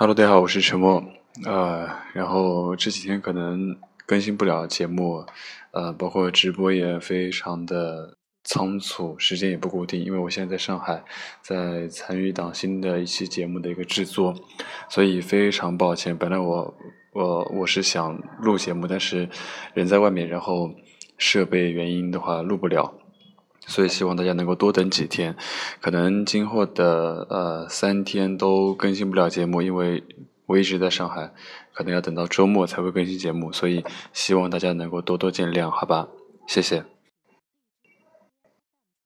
Hello，大家好，我是陈默。呃，然后这几天可能更新不了节目，呃，包括直播也非常的仓促，时间也不固定，因为我现在在上海，在参与一档新的一期节目的一个制作，所以非常抱歉。本来我我我是想录节目，但是人在外面，然后设备原因的话录不了。所以希望大家能够多等几天，可能今后的呃三天都更新不了节目，因为我一直在上海，可能要等到周末才会更新节目，所以希望大家能够多多见谅，好吧？谢谢。